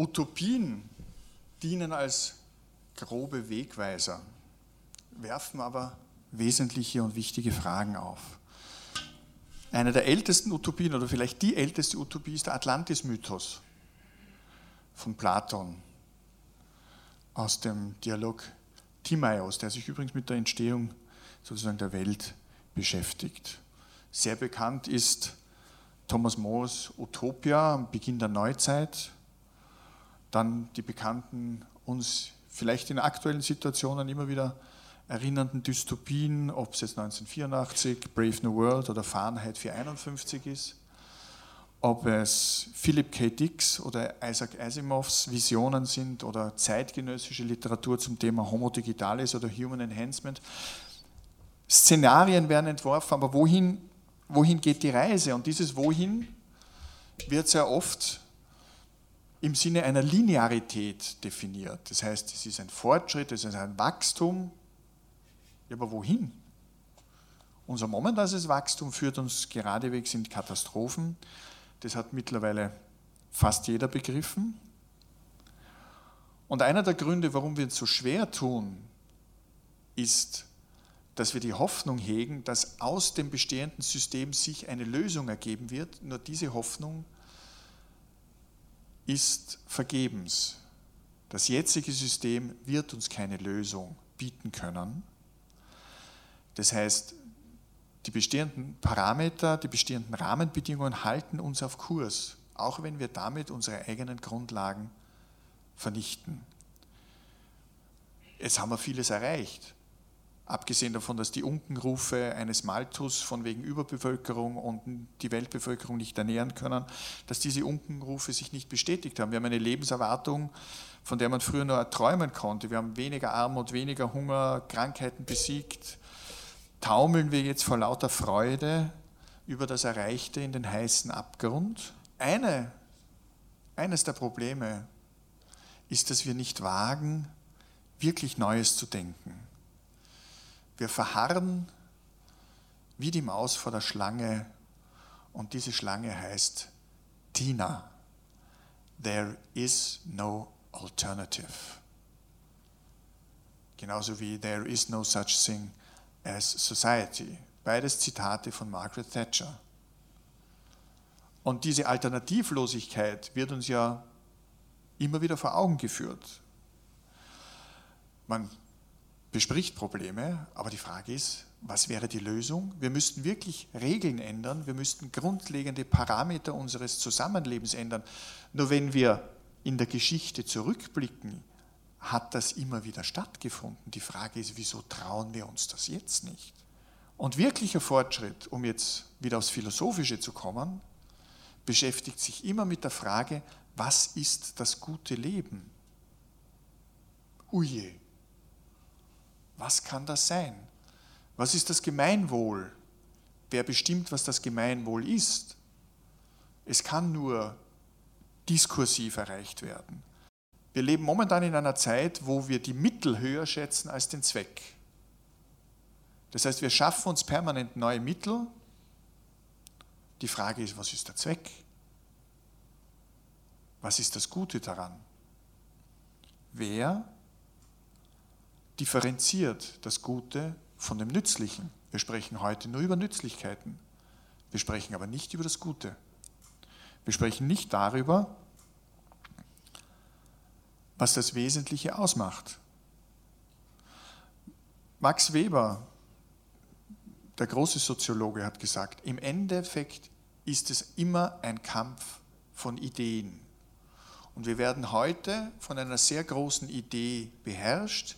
Utopien dienen als grobe Wegweiser, werfen aber wesentliche und wichtige Fragen auf. Eine der ältesten Utopien oder vielleicht die älteste Utopie ist der Atlantis-Mythos von Platon aus dem Dialog Timaeus, der sich übrigens mit der Entstehung sozusagen der Welt beschäftigt. Sehr bekannt ist Thomas Moores Utopia am Beginn der Neuzeit, dann die bekannten uns vielleicht in aktuellen Situationen immer wieder erinnernden Dystopien, ob es jetzt 1984, Brave New World oder Fahrenheit 451 ist, ob es Philip K. Dicks oder Isaac Asimovs Visionen sind oder zeitgenössische Literatur zum Thema Homo Digitalis oder Human Enhancement. Szenarien werden entworfen, aber wohin, wohin geht die Reise? Und dieses Wohin wird sehr oft im Sinne einer Linearität definiert. Das heißt, es ist ein Fortschritt, es ist ein Wachstum. Ja, aber wohin? Unser momentanes Wachstum führt uns geradewegs in Katastrophen. Das hat mittlerweile fast jeder begriffen. Und einer der Gründe, warum wir es so schwer tun, ist, dass wir die Hoffnung hegen, dass aus dem bestehenden System sich eine Lösung ergeben wird. Nur diese Hoffnung ist vergebens. Das jetzige System wird uns keine Lösung bieten können. Das heißt, die bestehenden Parameter, die bestehenden Rahmenbedingungen halten uns auf Kurs, auch wenn wir damit unsere eigenen Grundlagen vernichten. Jetzt haben wir vieles erreicht. Abgesehen davon, dass die Unkenrufe eines Malthus von wegen Überbevölkerung und die Weltbevölkerung nicht ernähren können, dass diese Unkenrufe sich nicht bestätigt haben. Wir haben eine Lebenserwartung, von der man früher nur träumen konnte. Wir haben weniger Armut, weniger Hunger, Krankheiten besiegt. Taumeln wir jetzt vor lauter Freude über das Erreichte in den heißen Abgrund? Eine, eines der Probleme ist, dass wir nicht wagen, wirklich Neues zu denken. Wir verharren wie die Maus vor der Schlange und diese Schlange heißt Tina. There is no alternative. Genauso wie there is no such thing as society. Beides Zitate von Margaret Thatcher. Und diese Alternativlosigkeit wird uns ja immer wieder vor Augen geführt. Man bespricht Probleme, aber die Frage ist, was wäre die Lösung? Wir müssten wirklich Regeln ändern, wir müssten grundlegende Parameter unseres Zusammenlebens ändern. Nur wenn wir in der Geschichte zurückblicken, hat das immer wieder stattgefunden. Die Frage ist, wieso trauen wir uns das jetzt nicht? Und wirklicher Fortschritt, um jetzt wieder aufs Philosophische zu kommen, beschäftigt sich immer mit der Frage, was ist das gute Leben? Uje, was kann das sein? Was ist das Gemeinwohl? Wer bestimmt, was das Gemeinwohl ist? Es kann nur diskursiv erreicht werden. Wir leben momentan in einer Zeit, wo wir die Mittel höher schätzen als den Zweck. Das heißt, wir schaffen uns permanent neue Mittel. Die Frage ist, was ist der Zweck? Was ist das Gute daran? Wer differenziert das Gute von dem Nützlichen. Wir sprechen heute nur über Nützlichkeiten. Wir sprechen aber nicht über das Gute. Wir sprechen nicht darüber, was das Wesentliche ausmacht. Max Weber, der große Soziologe, hat gesagt, im Endeffekt ist es immer ein Kampf von Ideen. Und wir werden heute von einer sehr großen Idee beherrscht,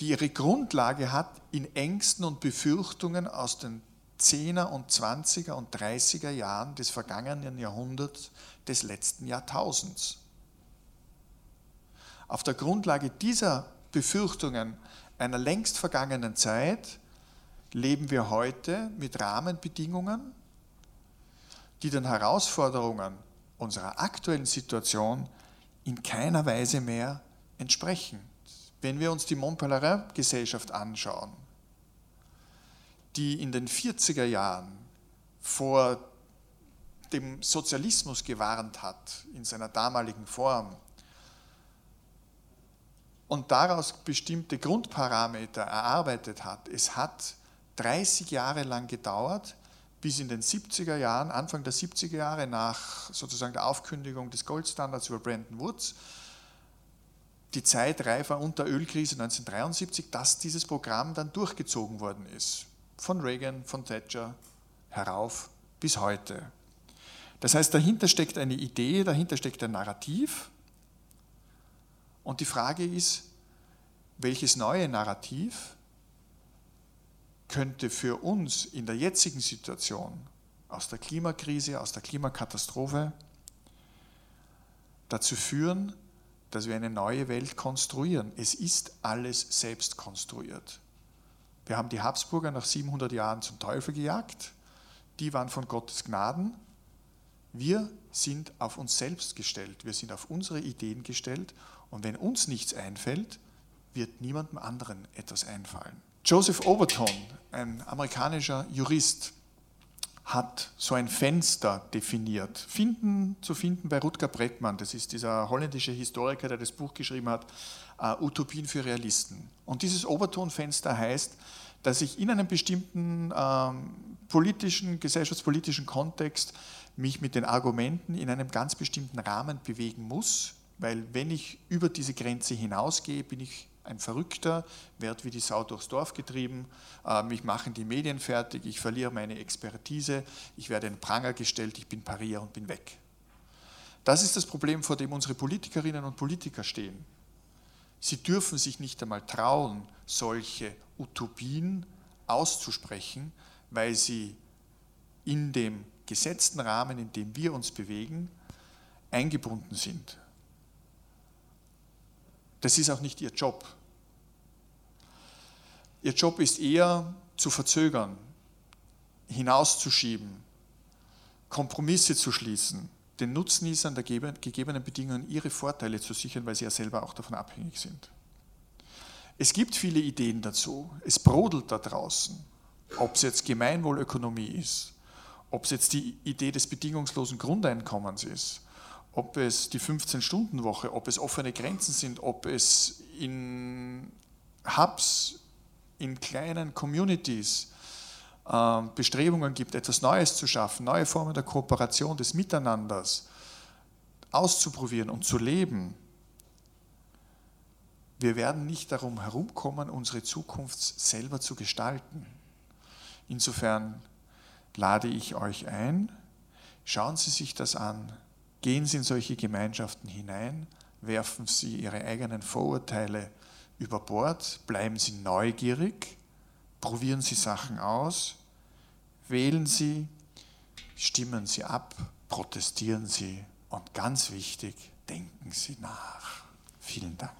die ihre Grundlage hat in Ängsten und Befürchtungen aus den 10er und 20er und 30er Jahren des vergangenen Jahrhunderts, des letzten Jahrtausends. Auf der Grundlage dieser Befürchtungen einer längst vergangenen Zeit leben wir heute mit Rahmenbedingungen, die den Herausforderungen unserer aktuellen Situation in keiner Weise mehr entsprechen. Wenn wir uns die Montpellier-Gesellschaft anschauen, die in den 40er Jahren vor dem Sozialismus gewarnt hat in seiner damaligen Form und daraus bestimmte Grundparameter erarbeitet hat. Es hat 30 Jahre lang gedauert, bis in den 70er Jahren, Anfang der 70er Jahre, nach sozusagen der Aufkündigung des Goldstandards über Brandon Woods, die Zeit reif war unter Ölkrise 1973, dass dieses Programm dann durchgezogen worden ist. Von Reagan, von Thatcher herauf bis heute. Das heißt, dahinter steckt eine Idee, dahinter steckt ein Narrativ. Und die Frage ist, welches neue Narrativ könnte für uns in der jetzigen Situation aus der Klimakrise, aus der Klimakatastrophe dazu führen, dass wir eine neue Welt konstruieren. Es ist alles selbst konstruiert. Wir haben die Habsburger nach 700 Jahren zum Teufel gejagt. Die waren von Gottes Gnaden. Wir sind auf uns selbst gestellt. Wir sind auf unsere Ideen gestellt. Und wenn uns nichts einfällt, wird niemandem anderen etwas einfallen. Joseph Overton, ein amerikanischer Jurist, hat so ein Fenster definiert. Finden, zu finden bei Rutger Breckmann, das ist dieser holländische Historiker, der das Buch geschrieben hat, uh, Utopien für Realisten. Und dieses Overton-Fenster heißt, dass ich in einem bestimmten ähm, politischen, gesellschaftspolitischen Kontext mich mit den Argumenten in einem ganz bestimmten Rahmen bewegen muss, weil wenn ich über diese Grenze hinausgehe, bin ich ein Verrückter, werde wie die Sau durchs Dorf getrieben, mich machen die Medien fertig, ich verliere meine Expertise, ich werde in Pranger gestellt, ich bin Parier und bin weg. Das ist das Problem, vor dem unsere Politikerinnen und Politiker stehen. Sie dürfen sich nicht einmal trauen, solche Utopien auszusprechen, weil sie in dem gesetzten Rahmen, in dem wir uns bewegen, eingebunden sind. Das ist auch nicht ihr Job. Ihr Job ist eher zu verzögern, hinauszuschieben, Kompromisse zu schließen, den Nutznießern der gegebenen Bedingungen ihre Vorteile zu sichern, weil sie ja selber auch davon abhängig sind. Es gibt viele Ideen dazu. Es brodelt da draußen. Ob es jetzt Gemeinwohlökonomie ist, ob es jetzt die Idee des bedingungslosen Grundeinkommens ist, ob es die 15-Stunden-Woche, ob es offene Grenzen sind, ob es in Hubs, in kleinen Communities äh, Bestrebungen gibt, etwas Neues zu schaffen, neue Formen der Kooperation, des Miteinanders auszuprobieren und zu leben. Wir werden nicht darum herumkommen, unsere Zukunft selber zu gestalten. Insofern lade ich euch ein, schauen Sie sich das an, Gehen Sie in solche Gemeinschaften hinein, werfen Sie Ihre eigenen Vorurteile über Bord, bleiben Sie neugierig, probieren Sie Sachen aus, wählen Sie, stimmen Sie ab, protestieren Sie und ganz wichtig, denken Sie nach. Vielen Dank.